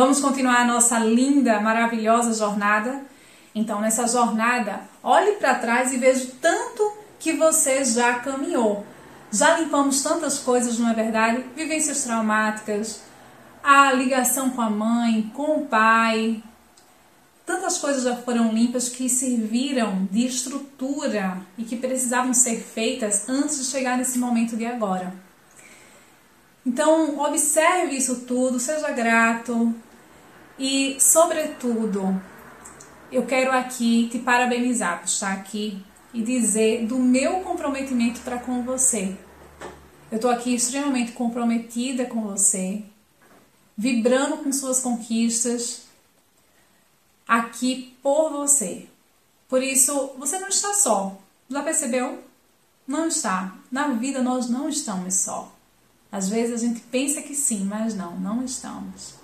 Vamos continuar a nossa linda, maravilhosa jornada? Então, nessa jornada, olhe para trás e veja tanto que você já caminhou. Já limpamos tantas coisas, não é verdade? Vivências traumáticas, a ligação com a mãe, com o pai. Tantas coisas já foram limpas que serviram de estrutura e que precisavam ser feitas antes de chegar nesse momento de agora. Então, observe isso tudo, seja grato e, sobretudo, eu quero aqui te parabenizar por estar aqui e dizer do meu comprometimento para com você. Eu estou aqui extremamente comprometida com você, vibrando com suas conquistas, aqui por você. Por isso, você não está só. Já percebeu? Não está. Na vida nós não estamos só. Às vezes a gente pensa que sim, mas não, não estamos.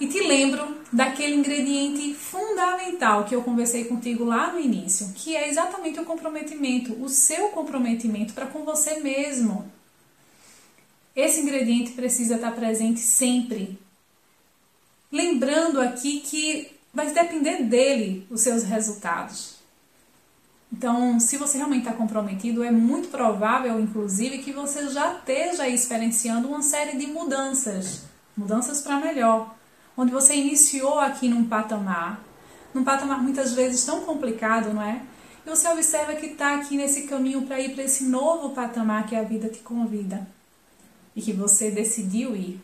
E te lembro daquele ingrediente fundamental que eu conversei contigo lá no início, que é exatamente o comprometimento, o seu comprometimento para com você mesmo. Esse ingrediente precisa estar presente sempre. Lembrando aqui que vai depender dele os seus resultados. Então, se você realmente está comprometido, é muito provável, inclusive, que você já esteja experienciando uma série de mudanças mudanças para melhor onde você iniciou aqui num patamar, num patamar muitas vezes tão complicado, não é? E você observa que está aqui nesse caminho para ir para esse novo patamar que a vida te convida e que você decidiu ir.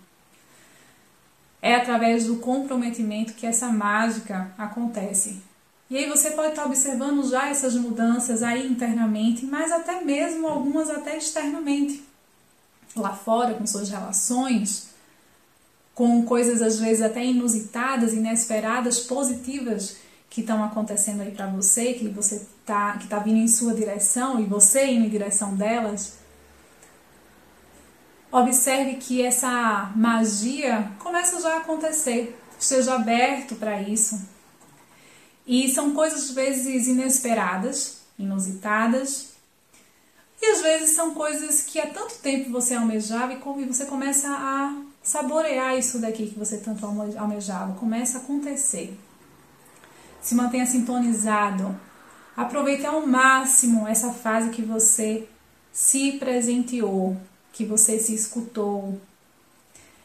É através do comprometimento que essa mágica acontece. E aí você pode estar observando já essas mudanças aí internamente, mas até mesmo algumas até externamente. Lá fora, com suas relações, com coisas às vezes até inusitadas, inesperadas, positivas que estão acontecendo aí para você, que você tá que tá vindo em sua direção e você indo em direção delas. Observe que essa magia começa já a acontecer. Esteja aberto para isso. E são coisas às vezes inesperadas, inusitadas, e às vezes são coisas que há tanto tempo você almejava e você começa a saborear isso daqui que você tanto almejava. Começa a acontecer. Se mantenha sintonizado. Aproveite ao máximo essa fase que você se presenteou, que você se escutou.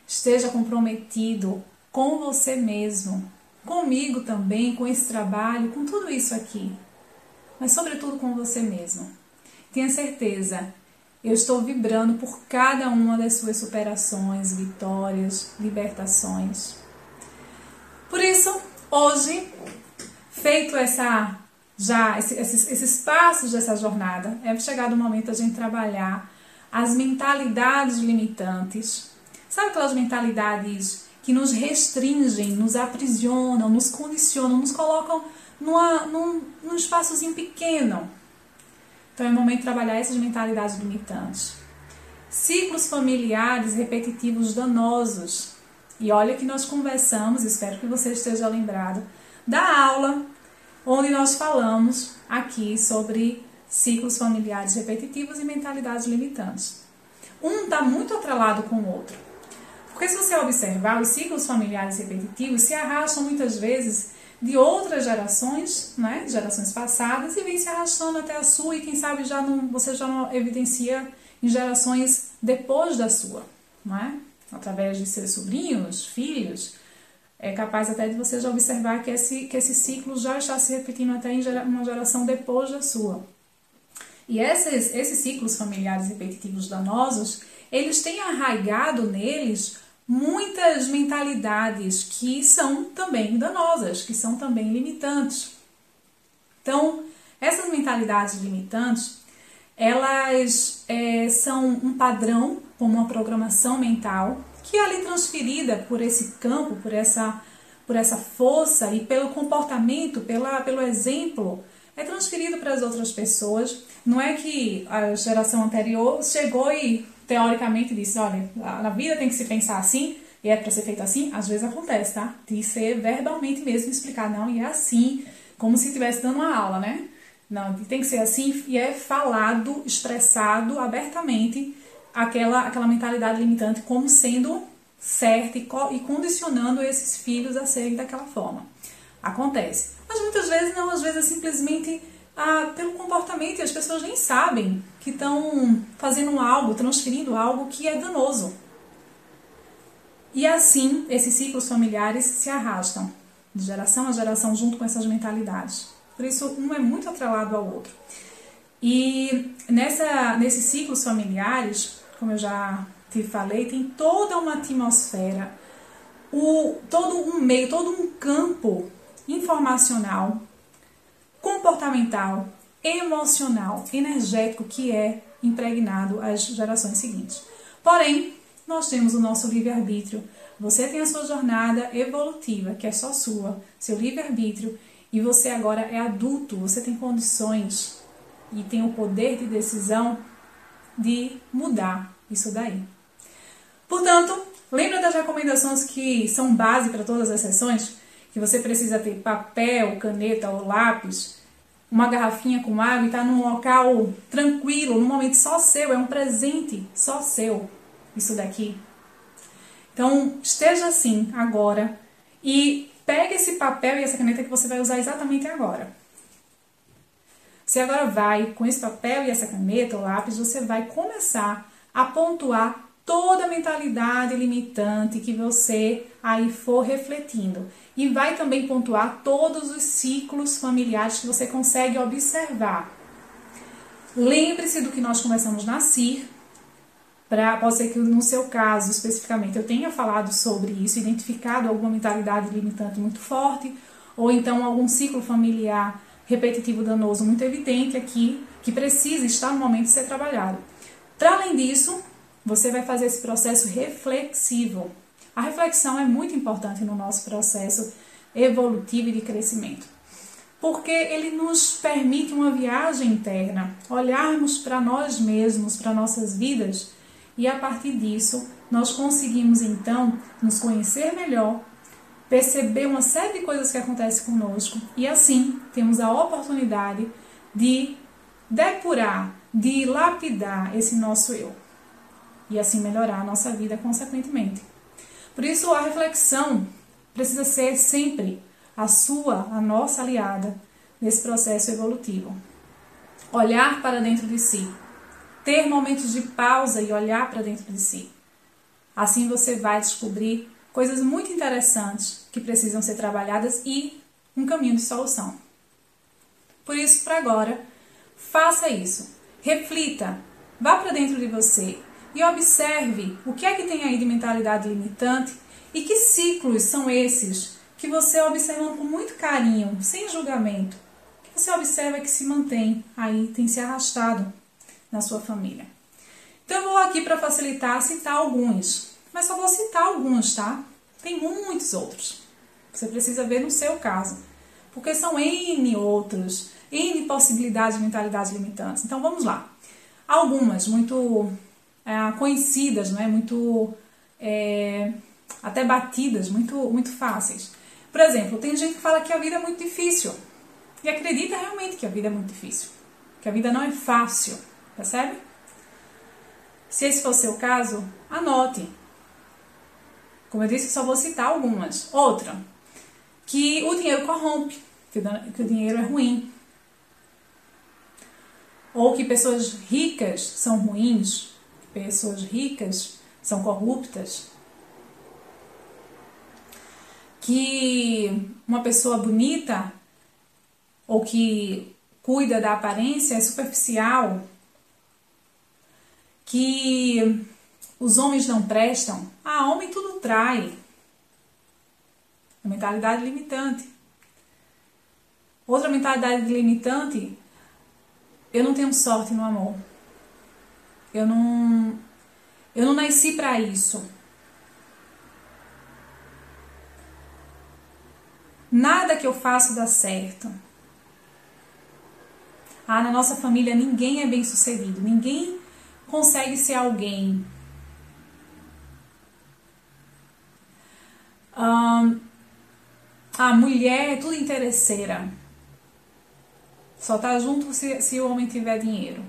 Esteja comprometido com você mesmo, comigo também, com esse trabalho, com tudo isso aqui. Mas, sobretudo, com você mesmo. Tenha certeza eu estou vibrando por cada uma das suas superações, vitórias, libertações. Por isso, hoje, feito essa já esses, esses passos dessa jornada, é chegado o momento da gente trabalhar as mentalidades limitantes. Sabe aquelas mentalidades que nos restringem, nos aprisionam, nos condicionam, nos colocam numa, num, num espaçozinho pequeno, então é momento de trabalhar essas mentalidades limitantes. Ciclos familiares repetitivos danosos. E olha que nós conversamos, espero que você esteja lembrado, da aula onde nós falamos aqui sobre ciclos familiares repetitivos e mentalidades limitantes. Um está muito atrelado com o outro. Porque se você observar, os ciclos familiares repetitivos se arrastam muitas vezes de outras gerações, né, gerações passadas, e vem se arrastando até a sua, e quem sabe já não, você já não evidencia em gerações depois da sua, não é? através de seus sobrinhos, filhos, é capaz até de você já observar que esse, que esse ciclo já está se repetindo até em uma geração depois da sua. E esses, esses ciclos familiares repetitivos danosos, eles têm arraigado neles muitas mentalidades que são também danosas, que são também limitantes. Então, essas mentalidades limitantes, elas é, são um padrão, como uma programação mental, que é ali transferida por esse campo, por essa, por essa força e pelo comportamento, pela, pelo exemplo, é transferido para as outras pessoas. Não é que a geração anterior chegou e teoricamente disse, olha, na vida tem que se pensar assim e é para ser feito assim, às vezes acontece, tá? De ser verbalmente mesmo explicar, não, e é assim, como se estivesse dando uma aula, né? Não, tem que ser assim e é falado, expressado abertamente aquela, aquela mentalidade limitante como sendo certa e, co e condicionando esses filhos a serem daquela forma. Acontece. Mas muitas vezes não, às vezes é simplesmente ah, pelo comportamento e as pessoas nem sabem que estão fazendo algo, transferindo algo que é danoso. E assim, esses ciclos familiares se arrastam de geração a geração junto com essas mentalidades. Por isso, um é muito atrelado ao outro. E nessa, nesses ciclos familiares, como eu já te falei, tem toda uma atmosfera, o, todo um meio, todo um campo informacional, comportamental, emocional, energético que é impregnado às gerações seguintes. Porém, nós temos o nosso livre-arbítrio. Você tem a sua jornada evolutiva, que é só sua, seu livre-arbítrio, e você agora é adulto, você tem condições e tem o poder de decisão de mudar isso daí. Portanto, lembra das recomendações que são base para todas as sessões? Que você precisa ter papel, caneta ou lápis, uma garrafinha com água e tá num local tranquilo, num momento só seu, é um presente só seu isso daqui. Então, esteja assim agora e pegue esse papel e essa caneta que você vai usar exatamente agora. Você agora vai, com esse papel e essa caneta ou lápis, você vai começar a pontuar toda a mentalidade limitante que você aí for refletindo. E vai também pontuar todos os ciclos familiares que você consegue observar. Lembre-se do que nós conversamos na CIR, Pra, pode ser que no seu caso especificamente eu tenha falado sobre isso, identificado alguma mentalidade limitante muito forte, ou então algum ciclo familiar repetitivo danoso muito evidente aqui, que precisa estar no momento de ser trabalhado. Para além disso, você vai fazer esse processo reflexivo. A reflexão é muito importante no nosso processo evolutivo e de crescimento, porque ele nos permite uma viagem interna, olharmos para nós mesmos, para nossas vidas e a partir disso nós conseguimos então nos conhecer melhor, perceber uma série de coisas que acontecem conosco e assim temos a oportunidade de depurar, de lapidar esse nosso eu e assim melhorar a nossa vida consequentemente. Por isso a reflexão precisa ser sempre a sua, a nossa aliada nesse processo evolutivo. Olhar para dentro de si, ter momentos de pausa e olhar para dentro de si. Assim você vai descobrir coisas muito interessantes que precisam ser trabalhadas e um caminho de solução. Por isso, para agora, faça isso. Reflita, vá para dentro de você e observe o que é que tem aí de mentalidade limitante e que ciclos são esses que você observando com muito carinho, sem julgamento, que você observa que se mantém aí, tem se arrastado na sua família. Então eu vou aqui para facilitar citar alguns, mas só vou citar alguns, tá? Tem muitos outros. Você precisa ver no seu caso, porque são N outros, N possibilidades de mentalidades limitantes. Então vamos lá. Algumas muito é, conhecidas, né? muito é, até batidas, muito, muito fáceis. Por exemplo, tem gente que fala que a vida é muito difícil e acredita realmente que a vida é muito difícil, que a vida não é fácil. Percebe? Se esse for seu caso, anote. Como eu disse, só vou citar algumas. Outra, que o dinheiro corrompe, que o dinheiro é ruim. Ou que pessoas ricas são ruins, pessoas ricas são corruptas. Que uma pessoa bonita ou que cuida da aparência é superficial, que os homens não prestam. Ah, homem tudo trai. A mentalidade limitante. Outra mentalidade limitante, eu não tenho sorte no amor. Eu não eu não nasci para isso. Nada que eu faço dá certo. Ah, na nossa família ninguém é bem sucedido, ninguém consegue ser alguém. A mulher é tudo interesseira. Só tá junto se, se o homem tiver dinheiro.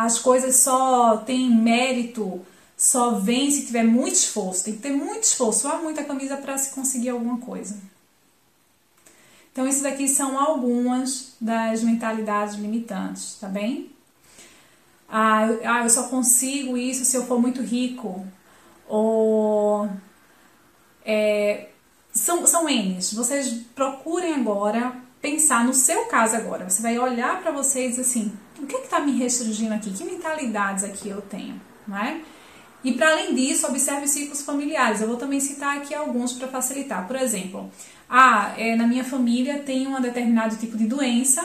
As coisas só têm mérito, só vem se tiver muito esforço. Tem que ter muito esforço, suar muita camisa para se conseguir alguma coisa. Então, isso daqui são algumas das mentalidades limitantes, tá bem? Ah, eu, ah, eu só consigo isso se eu for muito rico. Ou. É, são, são N's. Vocês procurem agora pensar no seu caso agora. Você vai olhar para você dizer assim: o que é está me restringindo aqui? Que mentalidades aqui eu tenho? Não é? E para além disso, observe os ciclos familiares. Eu vou também citar aqui alguns para facilitar. Por exemplo, ah, é, na minha família tem um determinado tipo de doença.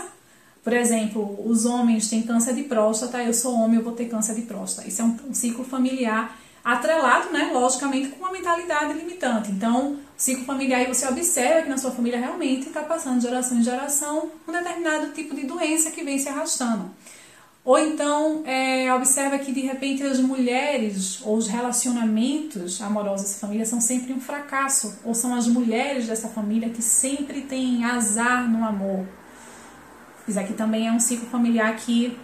Por exemplo, os homens têm câncer de próstata, eu sou homem, eu vou ter câncer de próstata. Isso é um, um ciclo familiar atrelado, né, logicamente, com uma mentalidade limitante. Então, ciclo familiar, aí você observa que na sua família realmente está passando de geração em geração um determinado tipo de doença que vem se arrastando. Ou então, é, observa que de repente as mulheres ou os relacionamentos amorosos dessa família são sempre um fracasso, ou são as mulheres dessa família que sempre têm azar no amor. Isso aqui também é um ciclo familiar que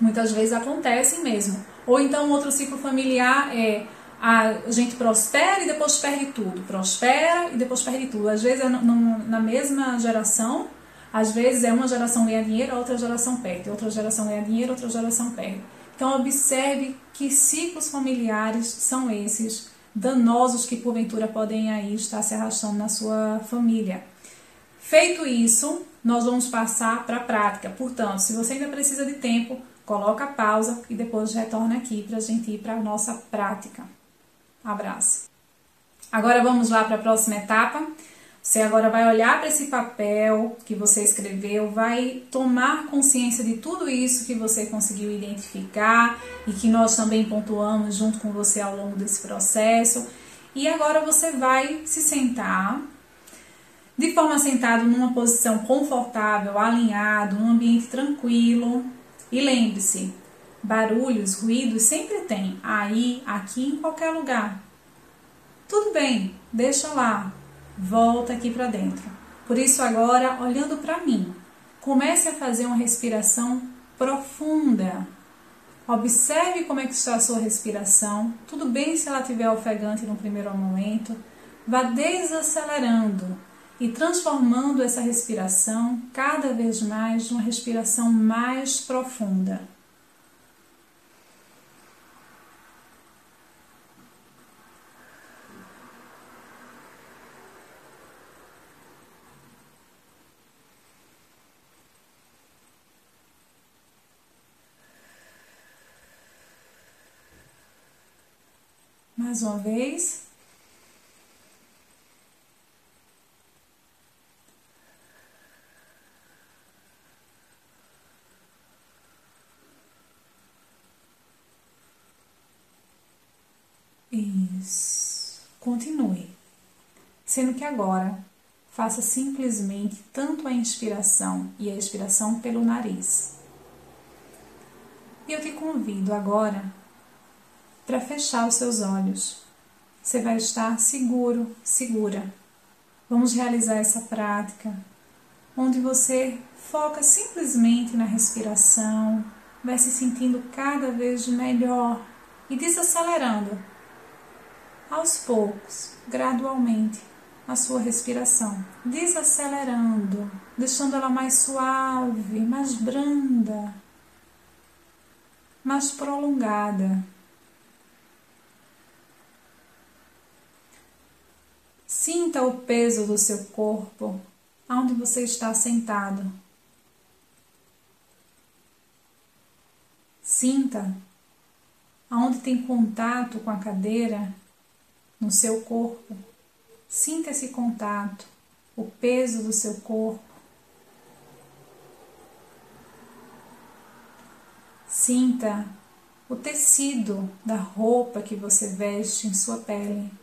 muitas vezes acontece mesmo. Ou então, outro ciclo familiar é a gente prospera e depois perde tudo, prospera e depois perde tudo. Às vezes é na mesma geração às vezes é uma geração ganha dinheiro, a outra geração perde, outra geração ganha dinheiro, outra geração perde. Então observe que ciclos familiares são esses danosos que porventura podem aí estar se arrastando na sua família. Feito isso, nós vamos passar para a prática. Portanto, se você ainda precisa de tempo, coloca pausa e depois retorna aqui para a gente ir para a nossa prática. Abraço. Agora vamos lá para a próxima etapa. Você agora vai olhar para esse papel que você escreveu, vai tomar consciência de tudo isso que você conseguiu identificar e que nós também pontuamos junto com você ao longo desse processo. E agora você vai se sentar de forma sentada numa posição confortável, alinhado, num ambiente tranquilo. E lembre-se, barulhos, ruídos sempre tem, aí, aqui, em qualquer lugar. Tudo bem, deixa lá, volta aqui para dentro. Por isso, agora, olhando para mim, comece a fazer uma respiração profunda. Observe como é que está a sua respiração. Tudo bem se ela estiver ofegante no primeiro momento. Vá desacelerando e transformando essa respiração cada vez mais numa respiração mais profunda. Mais uma vez. Isso. Continue. Sendo que agora faça simplesmente tanto a inspiração e a expiração pelo nariz. E eu te convido agora para fechar os seus olhos. Você vai estar seguro, segura. Vamos realizar essa prática onde você foca simplesmente na respiração, vai se sentindo cada vez melhor e desacelerando aos poucos, gradualmente, a sua respiração, desacelerando, deixando ela mais suave, mais branda, mais prolongada. O peso do seu corpo onde você está sentado. Sinta aonde tem contato com a cadeira no seu corpo. Sinta esse contato, o peso do seu corpo. Sinta o tecido da roupa que você veste em sua pele.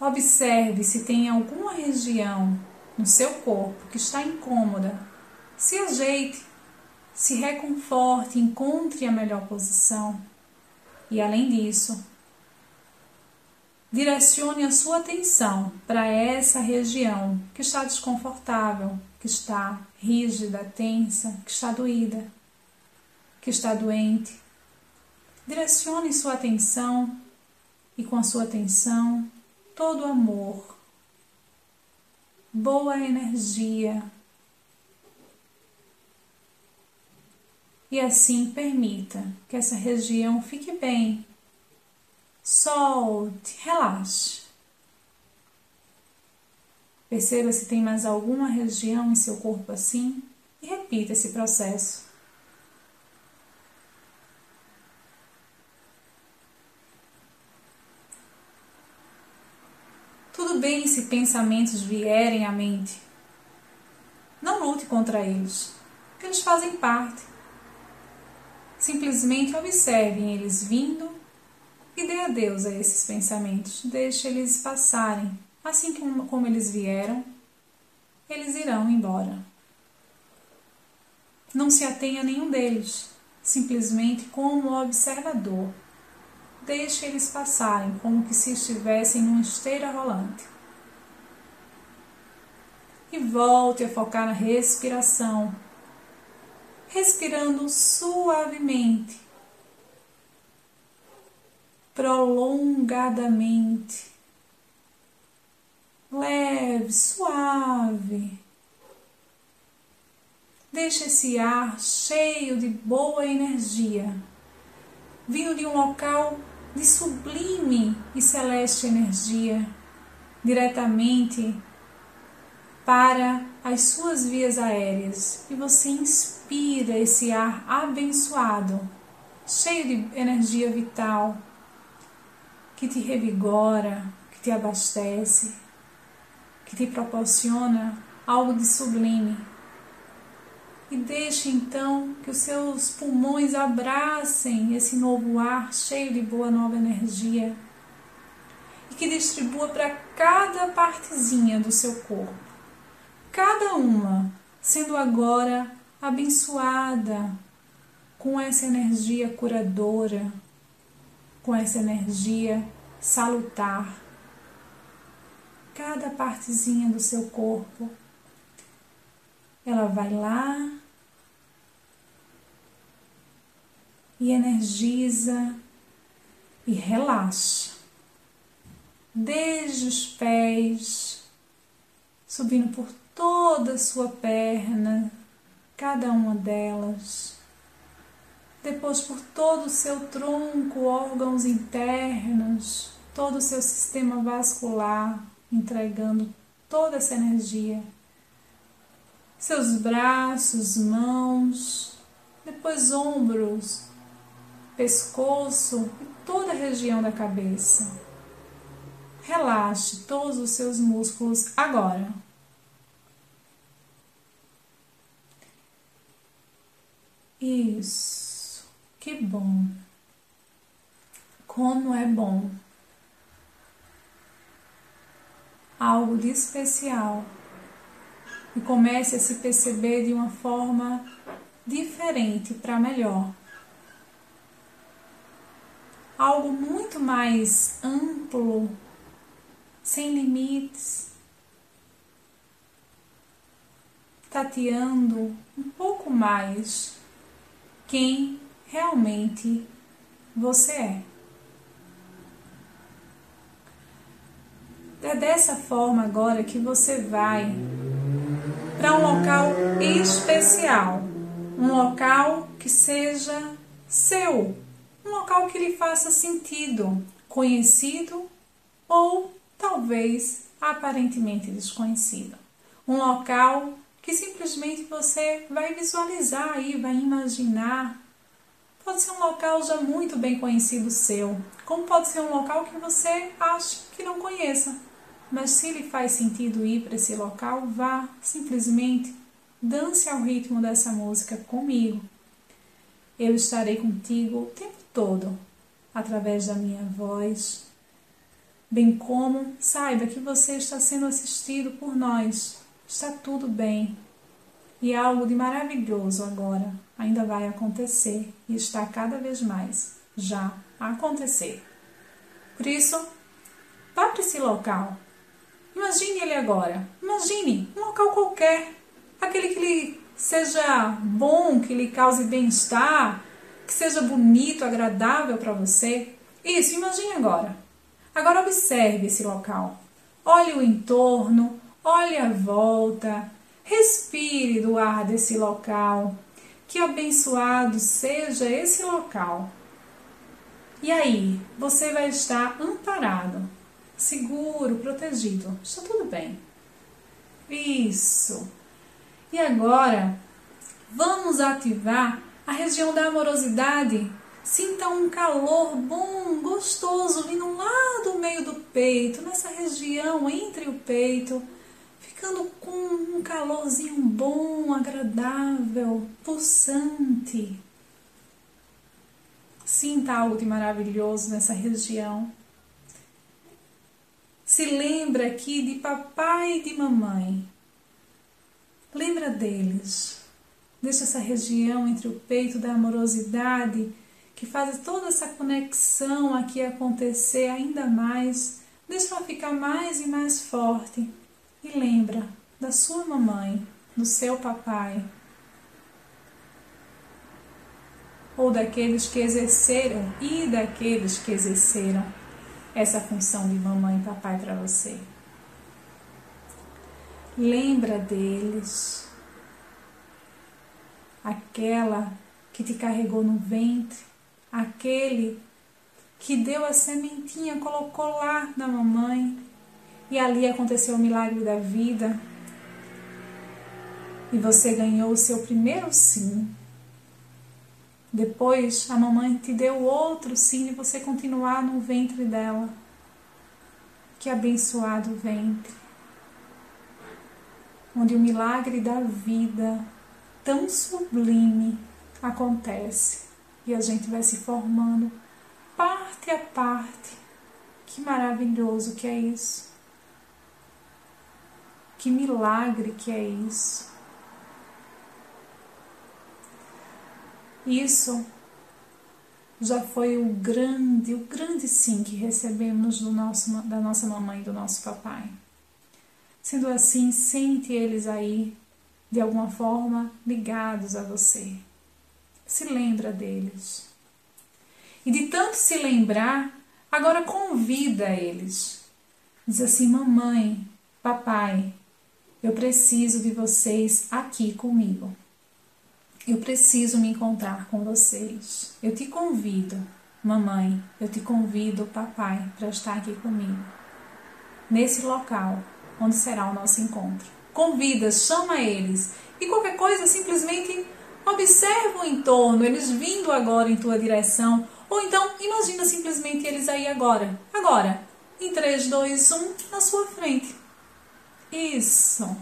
Observe se tem alguma região no seu corpo que está incômoda. Se ajeite, se reconforte, encontre a melhor posição. E além disso, direcione a sua atenção para essa região que está desconfortável, que está rígida, tensa, que está doída. que está doente. Direcione sua atenção e com a sua atenção todo amor, boa energia. E assim permita que essa região fique bem. Solte, relaxe. Perceba se tem mais alguma região em seu corpo assim e repita esse processo. Se pensamentos vierem à mente. Não lute contra eles, porque eles fazem parte. Simplesmente observem eles vindo e dê adeus a esses pensamentos. Deixe eles passarem. Assim como eles vieram, eles irão embora. Não se atenha a nenhum deles, simplesmente como observador. Deixe eles passarem como que se estivessem numa esteira rolante. E volte a focar na respiração, respirando suavemente, prolongadamente, leve, suave. Deixe esse ar cheio de boa energia, vindo de um local de sublime e celeste energia, diretamente para as suas vias aéreas e você inspira esse ar abençoado, cheio de energia vital, que te revigora, que te abastece, que te proporciona algo de sublime. E deixe então que os seus pulmões abracem esse novo ar cheio de boa nova energia e que distribua para cada partezinha do seu corpo, cada uma sendo agora abençoada com essa energia curadora, com essa energia salutar. Cada partezinha do seu corpo ela vai lá e energiza e relaxa, desde os pés, subindo por toda a sua perna, cada uma delas, depois por todo o seu tronco, órgãos internos, todo o seu sistema vascular, entregando toda essa energia seus braços, mãos, depois ombros, pescoço e toda a região da cabeça. Relaxe todos os seus músculos agora. Isso, que bom. Como é bom. Algo de especial e comece a se perceber de uma forma diferente para melhor. Algo muito mais amplo, sem limites, tateando um pouco mais quem realmente você é. É dessa forma agora que você vai para um local especial, um local que seja seu, um local que lhe faça sentido, conhecido ou talvez aparentemente desconhecido. Um local que simplesmente você vai visualizar aí, vai imaginar. Pode ser um local já muito bem conhecido seu, como pode ser um local que você acha que não conheça, mas se lhe faz sentido ir para esse local, vá simplesmente dance ao ritmo dessa música comigo. Eu estarei contigo o tempo todo, através da minha voz, bem como saiba que você está sendo assistido por nós. Está tudo bem. E algo de maravilhoso agora ainda vai acontecer e está cada vez mais já a acontecer. Por isso, vá para esse local Imagine ele agora. Imagine um local qualquer, aquele que lhe seja bom, que lhe cause bem-estar, que seja bonito, agradável para você. Isso, imagine agora. Agora observe esse local. Olhe o entorno, olhe a volta, respire do ar desse local. Que abençoado seja esse local. E aí, você vai estar amparado, seguro, protegido. Está tudo bem. Isso. E agora, vamos ativar a região da amorosidade. Sinta um calor bom, gostoso, vindo lá do meio do peito, nessa região entre o peito, ficando com um calorzinho bom, agradável, pulsante. Sinta algo de maravilhoso nessa região. Se lembra aqui de papai e de mamãe. Lembra deles. Deixa essa região entre o peito da amorosidade que faz toda essa conexão aqui acontecer ainda mais. Deixa ela ficar mais e mais forte. E lembra da sua mamãe, do seu papai. Ou daqueles que exerceram e daqueles que exerceram essa função de mamãe e papai para você. Lembra deles, aquela que te carregou no ventre, aquele que deu a sementinha, colocou lá na mamãe e ali aconteceu o milagre da vida e você ganhou o seu primeiro sim. Depois a mamãe te deu outro sim e você continuar no ventre dela. Que abençoado ventre, onde o milagre da vida tão sublime acontece e a gente vai se formando parte a parte. Que maravilhoso que é isso. Que milagre que é isso. Isso já foi o grande, o grande sim que recebemos do nosso, da nossa mamãe e do nosso papai. Sendo assim, sente eles aí, de alguma forma, ligados a você. Se lembra deles. E de tanto se lembrar, agora convida eles. Diz assim: Mamãe, papai, eu preciso de vocês aqui comigo. Eu preciso me encontrar com vocês. Eu te convido, mamãe, eu te convido, papai, para estar aqui comigo. Nesse local onde será o nosso encontro. Convida, chama eles. E qualquer coisa, simplesmente observa o entorno, eles vindo agora em tua direção. Ou então, imagina simplesmente eles aí agora. Agora, em 3, 2, 1, na sua frente. Isso.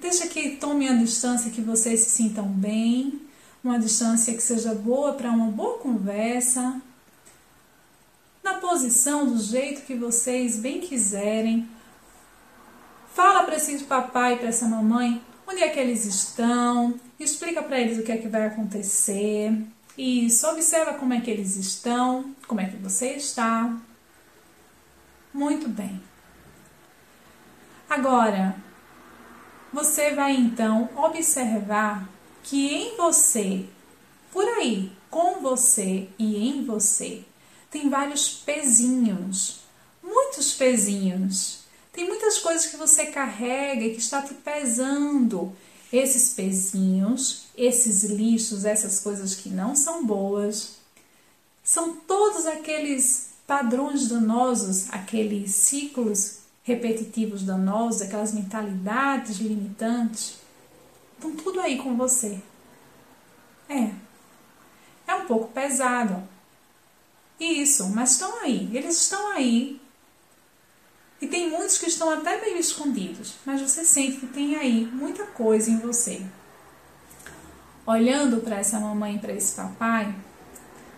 Deixa que tome a distância que vocês se sintam bem, uma distância que seja boa para uma boa conversa, na posição, do jeito que vocês bem quiserem. Fala para esse papai e para essa mamãe onde é que eles estão, explica para eles o que é que vai acontecer. Isso, observa como é que eles estão, como é que você está. Muito bem. Agora, você vai então observar que em você, por aí, com você e em você, tem vários pezinhos, muitos pezinhos. Tem muitas coisas que você carrega e que está te pesando. Esses pezinhos, esses lixos, essas coisas que não são boas, são todos aqueles padrões danosos, aqueles ciclos repetitivos danosos, aquelas mentalidades limitantes, estão tudo aí com você. É. É um pouco pesado. Isso, mas estão aí. Eles estão aí. E tem muitos que estão até meio escondidos, mas você sente que tem aí muita coisa em você. Olhando para essa mamãe para esse papai,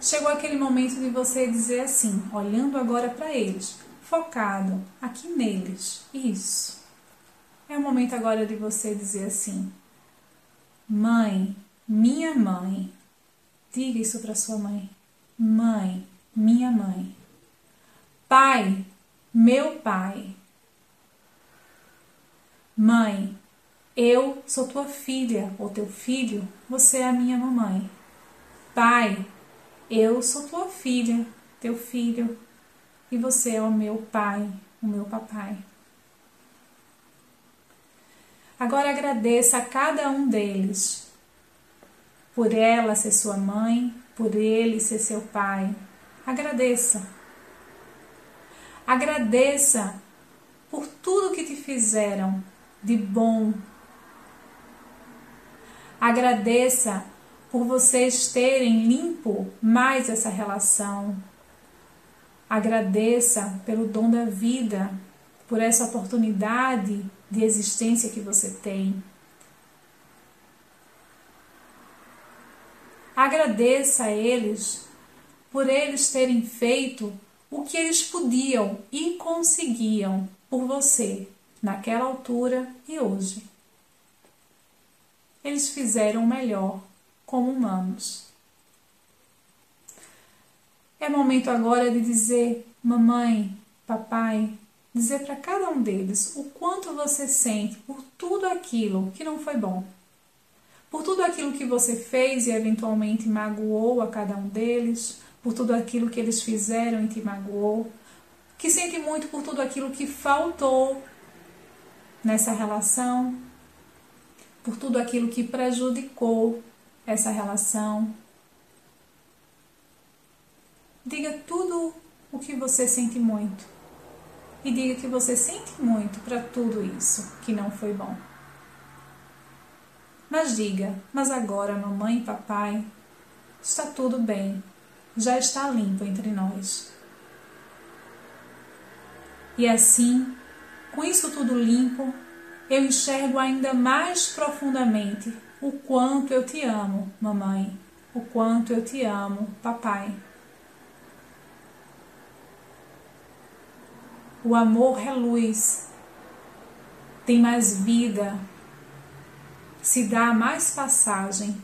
chegou aquele momento de você dizer assim, olhando agora para eles: focado aqui neles. Isso. É o momento agora de você dizer assim: Mãe, minha mãe. Diga isso para sua mãe. Mãe, minha mãe. Pai, meu pai. Mãe, eu sou tua filha ou teu filho, você é a minha mamãe. Pai, eu sou tua filha, teu filho, e você é o meu pai, o meu papai. Agora agradeça a cada um deles, por ela ser sua mãe, por ele ser seu pai. Agradeça. Agradeça por tudo que te fizeram de bom. Agradeça por vocês terem limpo mais essa relação. Agradeça pelo dom da vida, por essa oportunidade de existência que você tem. Agradeça a eles por eles terem feito o que eles podiam e conseguiam por você naquela altura e hoje. Eles fizeram o melhor como humanos. É momento agora de dizer, mamãe, papai, dizer para cada um deles o quanto você sente por tudo aquilo que não foi bom. Por tudo aquilo que você fez e eventualmente magoou a cada um deles, por tudo aquilo que eles fizeram e te magoou, que sente muito por tudo aquilo que faltou nessa relação, por tudo aquilo que prejudicou essa relação. Diga tudo o que você sente muito. E diga que você sente muito para tudo isso que não foi bom. Mas diga, mas agora, mamãe e papai, está tudo bem, já está limpo entre nós. E assim, com isso tudo limpo, eu enxergo ainda mais profundamente o quanto eu te amo, mamãe, o quanto eu te amo, papai. O amor é luz, tem mais vida, se dá mais passagem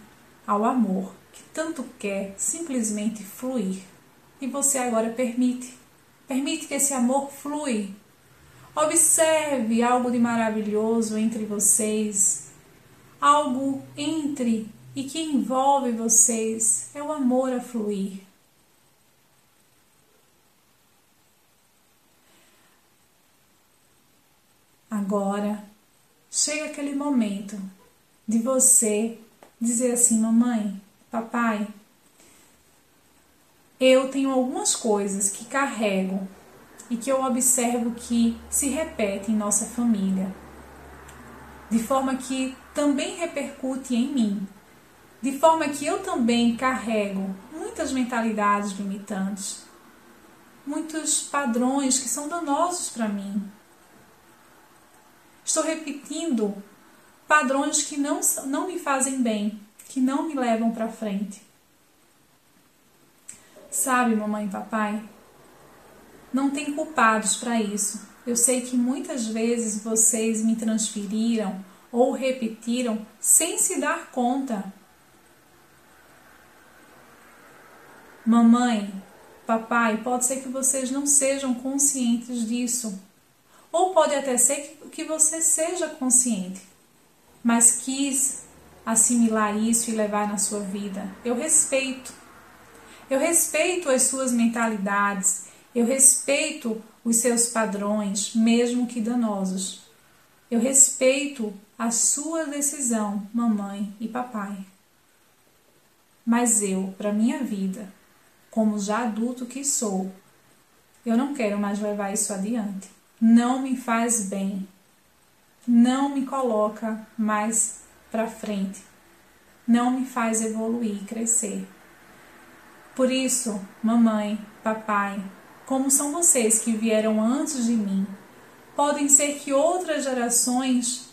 ao amor que tanto quer simplesmente fluir. E você agora permite, permite que esse amor flui. Observe algo de maravilhoso entre vocês, algo entre e que envolve vocês, é o amor a fluir. Agora chega aquele momento de você dizer assim: Mamãe, papai, eu tenho algumas coisas que carrego e que eu observo que se repetem em nossa família, de forma que também repercute em mim, de forma que eu também carrego muitas mentalidades limitantes, muitos padrões que são danosos para mim. Estou repetindo padrões que não, não me fazem bem, que não me levam para frente. Sabe, mamãe e papai, não tem culpados para isso. Eu sei que muitas vezes vocês me transferiram ou repetiram sem se dar conta. Mamãe, papai, pode ser que vocês não sejam conscientes disso. Ou pode até ser que você seja consciente, mas quis assimilar isso e levar na sua vida. Eu respeito. Eu respeito as suas mentalidades, eu respeito os seus padrões, mesmo que danosos. Eu respeito a sua decisão, mamãe e papai. Mas eu, para minha vida, como já adulto que sou, eu não quero mais levar isso adiante. Não me faz bem. Não me coloca mais para frente. Não me faz evoluir crescer. Por isso, mamãe, papai, como são vocês que vieram antes de mim, podem ser que outras gerações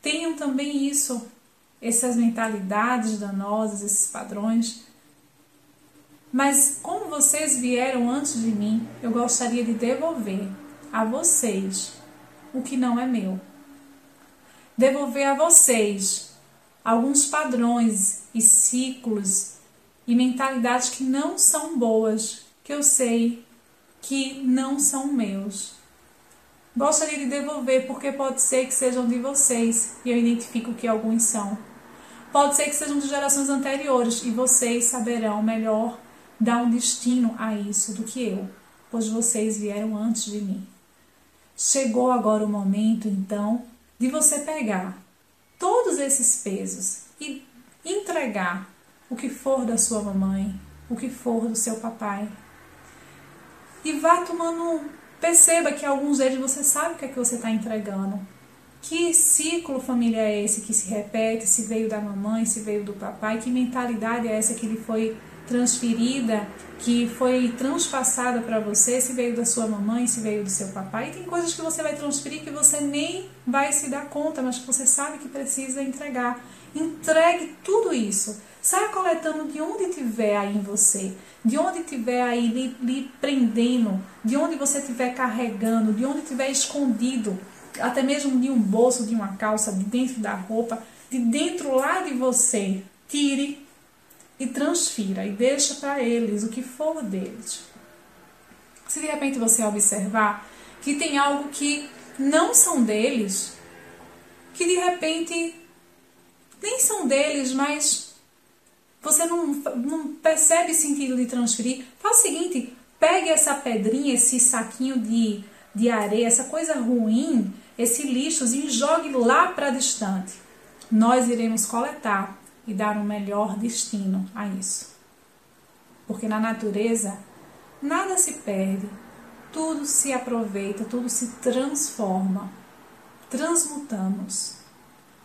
tenham também isso, essas mentalidades danosas, esses padrões. Mas como vocês vieram antes de mim, eu gostaria de devolver a vocês o que não é meu. Devolver a vocês alguns padrões e ciclos e mentalidades que não são boas, que eu sei que não são meus. Gostaria de devolver porque pode ser que sejam de vocês e eu identifico que alguns são. Pode ser que sejam de gerações anteriores e vocês saberão melhor dar um destino a isso do que eu, pois vocês vieram antes de mim. Chegou agora o momento, então, de você pegar todos esses pesos e entregar o que for da sua mamãe, o que for do seu papai. E vá tomando. Perceba que alguns deles você sabe o que é que você está entregando. Que ciclo familiar é esse que se repete? Se veio da mamãe, se veio do papai? Que mentalidade é essa que lhe foi transferida, que foi transpassada para você, se veio da sua mamãe, se veio do seu papai. E tem coisas que você vai transferir que você nem vai se dar conta, mas que você sabe que precisa entregar. Entregue tudo isso. Saia coletando de onde tiver aí em você, de onde tiver aí lhe, lhe prendendo, de onde você estiver carregando, de onde tiver escondido, até mesmo de um bolso, de uma calça, de dentro da roupa, de dentro lá de você. Tire e transfira e deixa para eles o que for deles. Se de repente você observar que tem algo que não são deles, que de repente nem são deles, mas você não, não percebe sentido de transferir, faz o seguinte: pegue essa pedrinha, esse saquinho de, de areia, essa coisa ruim, esse lixo e jogue lá para distante. Nós iremos coletar e dar um melhor destino a isso. Porque na natureza nada se perde, tudo se aproveita, tudo se transforma. Transmutamos.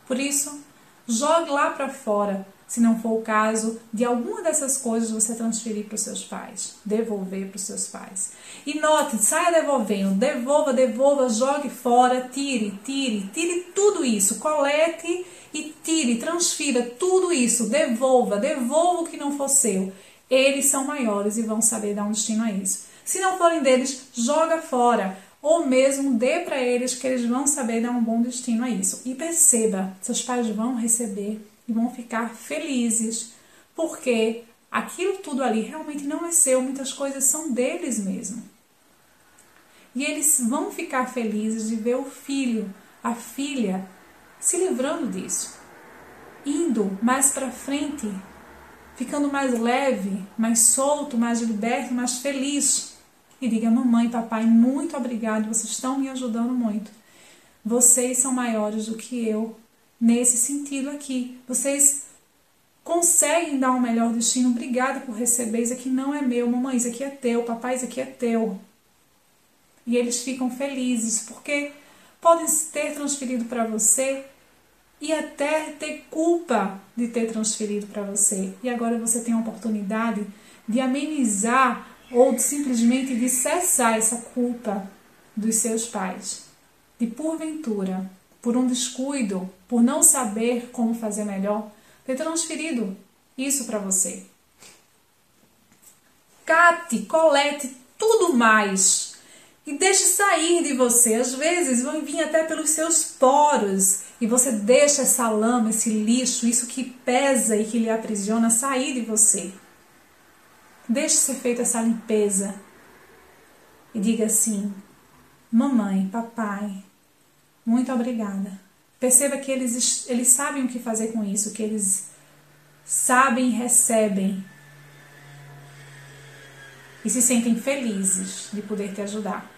Por isso, jogue lá para fora, se não for o caso de alguma dessas coisas você transferir para os seus pais, devolver para os seus pais. E note, saia devolvendo, devolva, devolva, jogue fora, tire, tire, tire tudo isso, colete e tire, transfira tudo isso, devolva, devolva o que não for seu. Eles são maiores e vão saber dar um destino a isso. Se não forem deles, joga fora. Ou mesmo dê para eles que eles vão saber dar um bom destino a isso. E perceba, seus pais vão receber e vão ficar felizes, porque aquilo tudo ali realmente não é seu, muitas coisas são deles mesmo. E eles vão ficar felizes de ver o filho, a filha se livrando disso, indo mais para frente, ficando mais leve, mais solto, mais liberto, mais feliz. E diga: Mamãe, papai, muito obrigado, vocês estão me ajudando muito. Vocês são maiores do que eu nesse sentido aqui. Vocês conseguem dar um melhor destino. Obrigada por receber. Isso aqui não é meu, mamãe, isso aqui é teu, papai, isso aqui é teu. E eles ficam felizes porque podem ter transferido para você e até ter culpa de ter transferido para você. E agora você tem a oportunidade de amenizar ou de simplesmente de cessar essa culpa dos seus pais. De porventura, por um descuido, por não saber como fazer melhor, ter transferido isso para você. Cate, colete tudo mais e deixe sair de você. Às vezes vão vir até pelos seus poros e você deixa essa lama, esse lixo, isso que pesa e que lhe aprisiona sair de você. Deixe ser feita essa limpeza e diga assim: Mamãe, papai, muito obrigada. Perceba que eles, eles sabem o que fazer com isso, que eles sabem e recebem e se sentem felizes de poder te ajudar.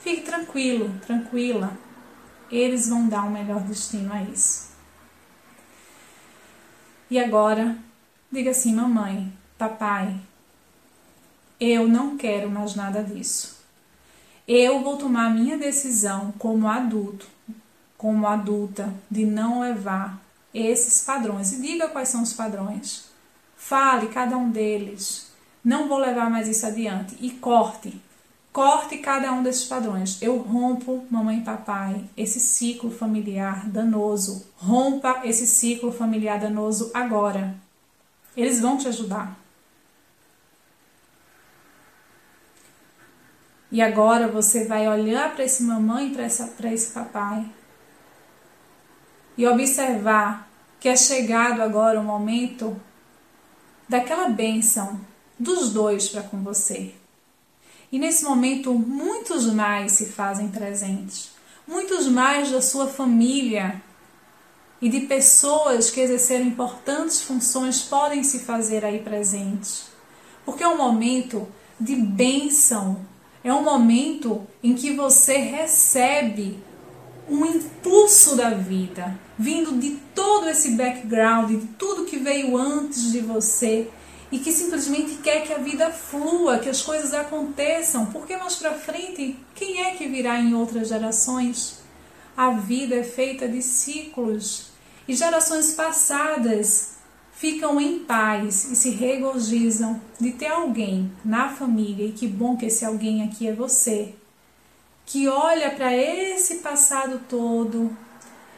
Fique tranquilo, tranquila. Eles vão dar um melhor destino a isso. E agora, diga assim: mamãe, papai, eu não quero mais nada disso. Eu vou tomar minha decisão como adulto, como adulta, de não levar esses padrões. E diga quais são os padrões. Fale cada um deles. Não vou levar mais isso adiante. E corte. Corte cada um desses padrões. Eu rompo, mamãe e papai, esse ciclo familiar danoso. Rompa esse ciclo familiar danoso agora. Eles vão te ajudar. E agora você vai olhar para esse mamãe para esse papai e observar que é chegado agora o momento daquela bênção dos dois para com você. E nesse momento, muitos mais se fazem presentes. Muitos mais da sua família e de pessoas que exerceram importantes funções podem se fazer aí presentes. Porque é um momento de bênção, é um momento em que você recebe um impulso da vida, vindo de todo esse background, de tudo que veio antes de você e que simplesmente quer que a vida flua, que as coisas aconteçam, porque mais para frente, quem é que virá em outras gerações? A vida é feita de ciclos e gerações passadas ficam em paz e se regozijam de ter alguém na família, e que bom que esse alguém aqui é você, que olha para esse passado todo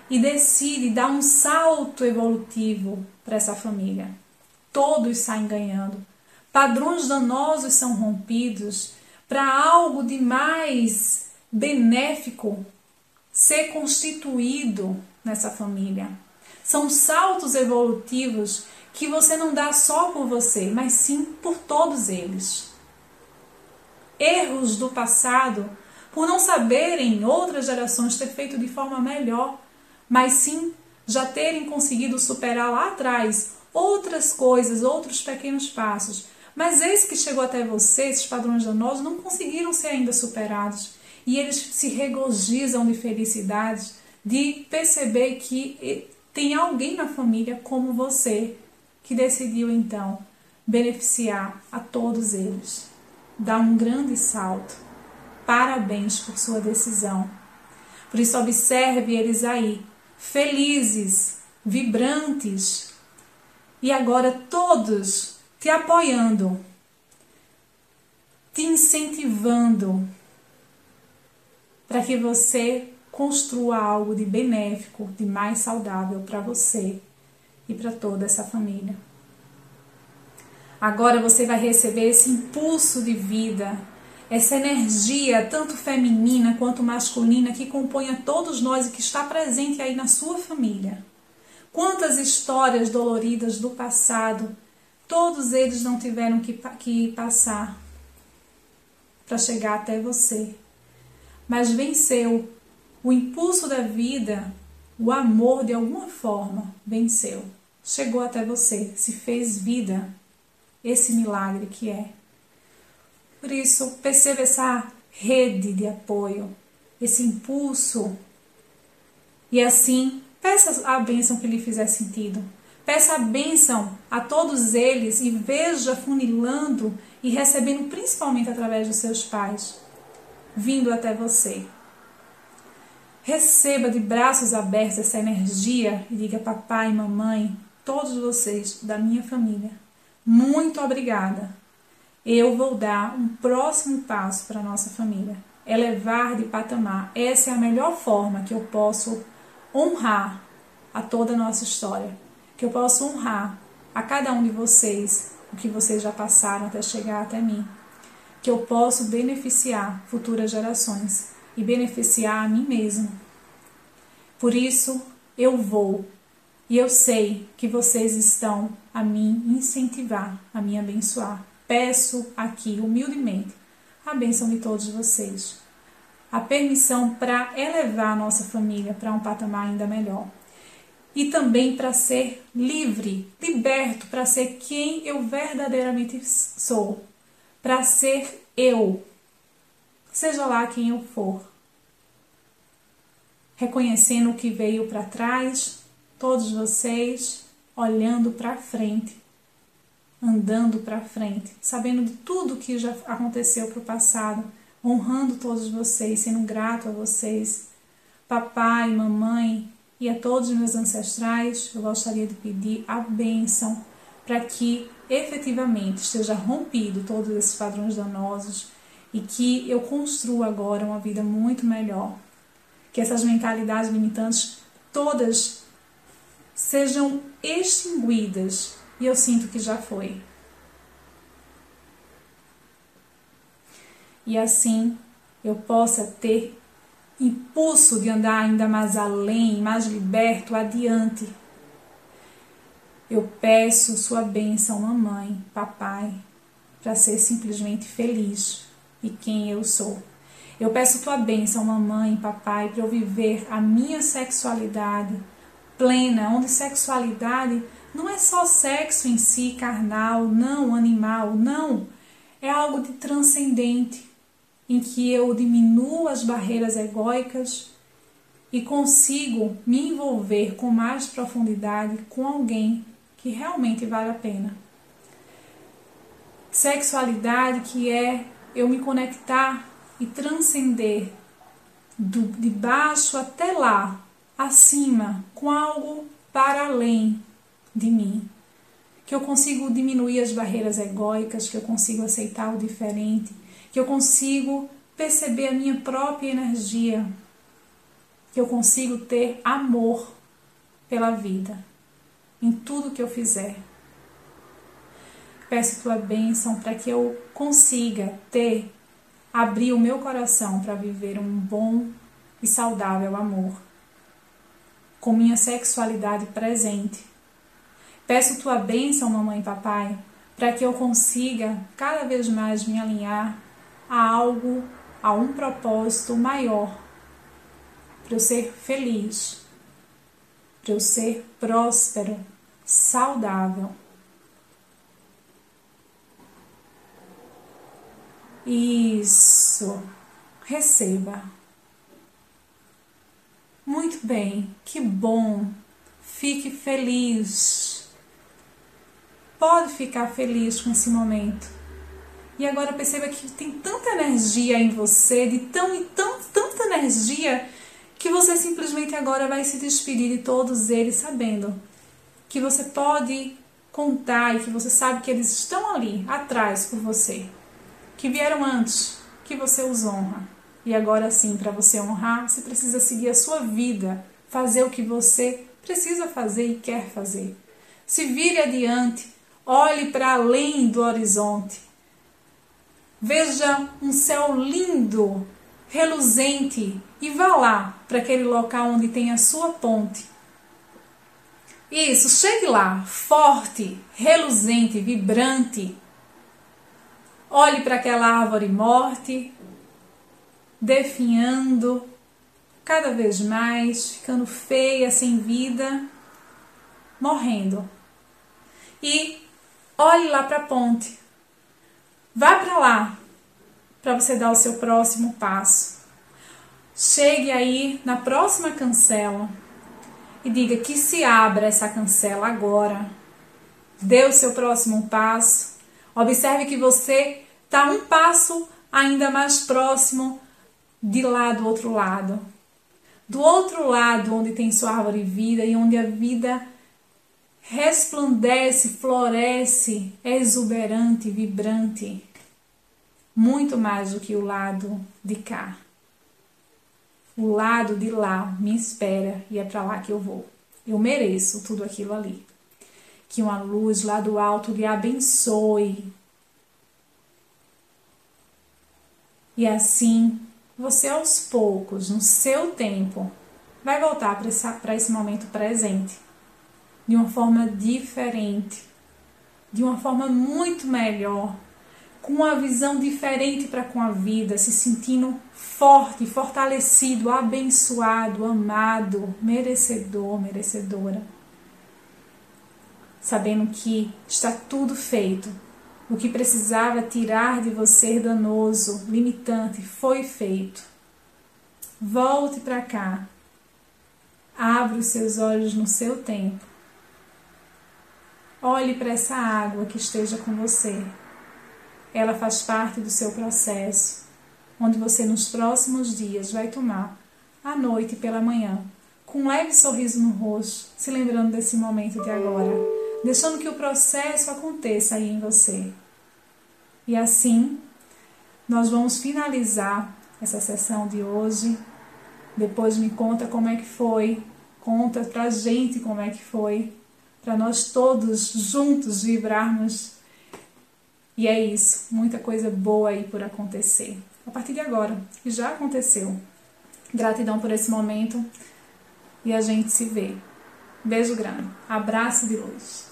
e decide dar um salto evolutivo para essa família. Todos saem ganhando. Padrões danosos são rompidos para algo de mais benéfico ser constituído nessa família. São saltos evolutivos que você não dá só por você, mas sim por todos eles. Erros do passado, por não saberem outras gerações ter feito de forma melhor, mas sim já terem conseguido superar lá atrás outras coisas, outros pequenos passos. Mas esse que chegou até você, esses padrões danosos, não conseguiram ser ainda superados. E eles se regozijam de felicidade, de perceber que tem alguém na família como você, que decidiu então beneficiar a todos eles. Dá um grande salto. Parabéns por sua decisão. Por isso, observe eles aí, felizes, vibrantes, e agora todos te apoiando, te incentivando para que você construa algo de benéfico, de mais saudável para você e para toda essa família. Agora você vai receber esse impulso de vida, essa energia, tanto feminina quanto masculina, que compõe a todos nós e que está presente aí na sua família. Quantas histórias doloridas do passado, todos eles não tiveram que, que passar para chegar até você. Mas venceu o impulso da vida, o amor de alguma forma venceu. Chegou até você, se fez vida. Esse milagre que é. Por isso, perceba essa rede de apoio, esse impulso. E assim, Peça a bênção que lhe fizer sentido. Peça a bênção a todos eles e veja funilando e recebendo principalmente através dos seus pais, vindo até você. Receba de braços abertos essa energia e diga: Papai, mamãe, todos vocês da minha família, muito obrigada. Eu vou dar um próximo passo para a nossa família. Elevar de patamar. Essa é a melhor forma que eu posso honrar a toda a nossa história, que eu possa honrar a cada um de vocês o que vocês já passaram até chegar até mim, que eu possa beneficiar futuras gerações e beneficiar a mim mesmo. Por isso eu vou e eu sei que vocês estão a me incentivar, a me abençoar. Peço aqui humildemente a bênção de todos vocês a permissão para elevar a nossa família para um patamar ainda melhor. E também para ser livre, liberto, para ser quem eu verdadeiramente sou, para ser eu, seja lá quem eu for. Reconhecendo o que veio para trás, todos vocês olhando para frente, andando para frente, sabendo de tudo que já aconteceu para o passado honrando todos vocês, sendo grato a vocês, papai, mamãe e a todos os meus ancestrais, eu gostaria de pedir a bênção para que efetivamente esteja rompido todos esses padrões danosos e que eu construa agora uma vida muito melhor. Que essas mentalidades limitantes todas sejam extinguidas e eu sinto que já foi. e assim eu possa ter impulso de andar ainda mais além, mais liberto, adiante. Eu peço sua bênção, mamãe, papai, para ser simplesmente feliz e quem eu sou. Eu peço tua bênção, mamãe, papai, para eu viver a minha sexualidade plena, onde sexualidade não é só sexo em si, carnal, não, animal, não. É algo de transcendente, em que eu diminuo as barreiras egóicas e consigo me envolver com mais profundidade com alguém que realmente vale a pena. Sexualidade que é eu me conectar e transcender do, de baixo até lá, acima, com algo para além de mim. Que eu consigo diminuir as barreiras egóicas, que eu consigo aceitar o diferente, que eu consigo perceber a minha própria energia, que eu consigo ter amor pela vida em tudo que eu fizer. Peço tua bênção para que eu consiga ter, abrir o meu coração para viver um bom e saudável amor, com minha sexualidade presente. Peço tua bênção, mamãe e papai, para que eu consiga cada vez mais me alinhar a algo, a um propósito maior, para eu ser feliz, para eu ser próspero, saudável. Isso. Receba. Muito bem, que bom. Fique feliz. Pode ficar feliz com esse momento. E agora perceba que tem tanta energia em você, de tão e tão, tanta energia, que você simplesmente agora vai se despedir de todos eles sabendo que você pode contar e que você sabe que eles estão ali atrás por você, que vieram antes, que você os honra. E agora sim, para você honrar, você precisa seguir a sua vida, fazer o que você precisa fazer e quer fazer. Se vire adiante, olhe para além do horizonte. Veja um céu lindo, reluzente e vá lá para aquele local onde tem a sua ponte. Isso, chegue lá, forte, reluzente, vibrante. Olhe para aquela árvore morte, definhando cada vez mais, ficando feia, sem vida, morrendo. E olhe lá para a ponte. Vá para lá para você dar o seu próximo passo. Chegue aí na próxima cancela e diga que se abra essa cancela agora. Dê o seu próximo passo. Observe que você está um passo ainda mais próximo de lá do outro lado. Do outro lado, onde tem sua árvore vida e onde a vida resplandece, floresce, é exuberante, vibrante, muito mais do que o lado de cá. O lado de lá me espera e é para lá que eu vou. Eu mereço tudo aquilo ali. Que uma luz lá do alto lhe abençoe. E assim, você aos poucos, no seu tempo, vai voltar para esse momento presente de uma forma diferente, de uma forma muito melhor, com uma visão diferente para com a vida, se sentindo forte, fortalecido, abençoado, amado, merecedor, merecedora. Sabendo que está tudo feito. O que precisava tirar de você danoso, limitante, foi feito. Volte para cá. Abra os seus olhos no seu tempo. Olhe para essa água que esteja com você ela faz parte do seu processo, onde você nos próximos dias vai tomar à noite e pela manhã, com um leve sorriso no rosto, se lembrando desse momento de agora, deixando que o processo aconteça aí em você. E assim, nós vamos finalizar essa sessão de hoje. Depois me conta como é que foi, conta pra gente como é que foi, para nós todos juntos vibrarmos e é isso, muita coisa boa aí por acontecer. A partir de agora, que já aconteceu. Gratidão por esse momento e a gente se vê. Beijo grande, abraço de luz.